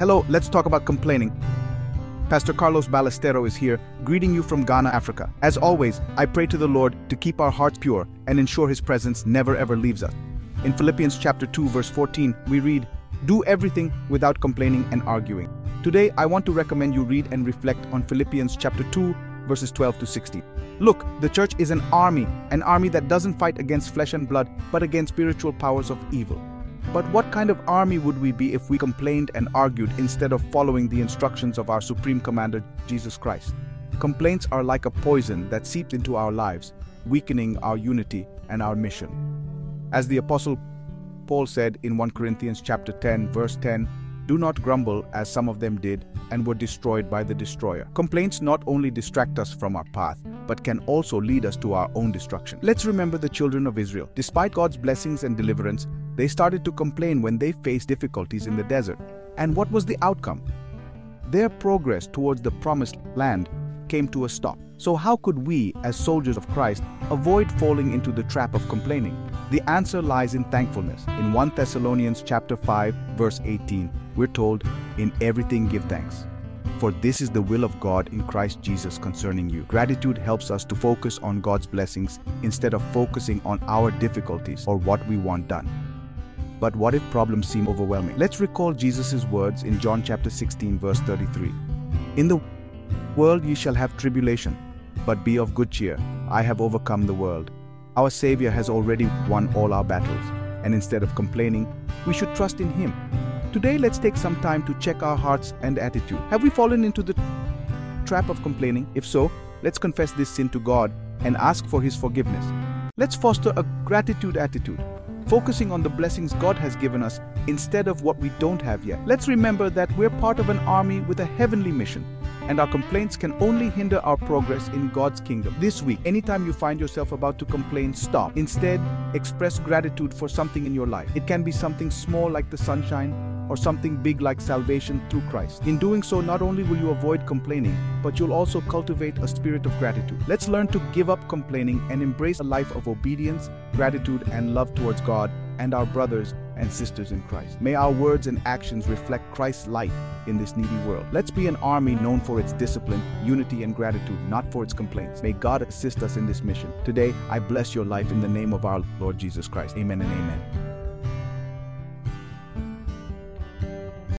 Hello, let's talk about complaining. Pastor Carlos Ballestero is here, greeting you from Ghana, Africa. As always, I pray to the Lord to keep our hearts pure and ensure his presence never ever leaves us. In Philippians chapter 2 verse 14, we read, "Do everything without complaining and arguing." Today, I want to recommend you read and reflect on Philippians chapter 2 verses 12 to 16. Look, the church is an army, an army that doesn't fight against flesh and blood, but against spiritual powers of evil. But what kind of army would we be if we complained and argued instead of following the instructions of our Supreme Commander, Jesus Christ? Complaints are like a poison that seeps into our lives, weakening our unity and our mission. As the apostle Paul said in 1 Corinthians chapter 10 verse 10, do not grumble as some of them did and were destroyed by the destroyer. Complaints not only distract us from our path, but can also lead us to our own destruction. Let's remember the children of Israel. Despite God's blessings and deliverance, they started to complain when they faced difficulties in the mm-hmm. desert. And what was the outcome? Their progress towards the promised land came to a stop. So how could we, as soldiers of Christ, avoid falling into the trap of complaining? The answer lies in thankfulness. In 1 Thessalonians chapter 5, verse 18, we're told, "In everything give thanks." For this is the will of God in Christ Jesus concerning you. Gratitude helps us to focus on God's blessings instead of focusing on our difficulties or what we want done. But what if problems seem overwhelming? Let's recall Jesus' words in John chapter 16, verse 33. In the world ye shall have tribulation, but be of good cheer. I have overcome the world. Our Savior has already won all our battles, and instead of complaining, we should trust in Him. Today, let's take some time to check our hearts and attitude. Have we fallen into the trap of complaining? If so, let's confess this sin to God and ask for His forgiveness. Let's foster a gratitude attitude focusing on the blessings God has given us instead of what we don't have yet. Let's remember that we're part of an army with a heavenly mission, and our complaints can only hinder our progress in God's kingdom. This week, anytime you find yourself about to complain, stop. Instead, express gratitude for something in your life. It can be something small like the sunshine or something big like salvation through Christ. In doing so, not only will you avoid complaining, but you'll also cultivate a spirit of gratitude. Let's learn to give up complaining and embrace a life of obedience, gratitude, and love towards God and our brothers and sisters in Christ. May our words and actions reflect Christ's light in this needy world. Let's be an army known for its discipline, unity, and gratitude, not for its complaints. May God assist us in this mission. Today, I bless your life in the name of our Lord Jesus Christ. Amen and amen.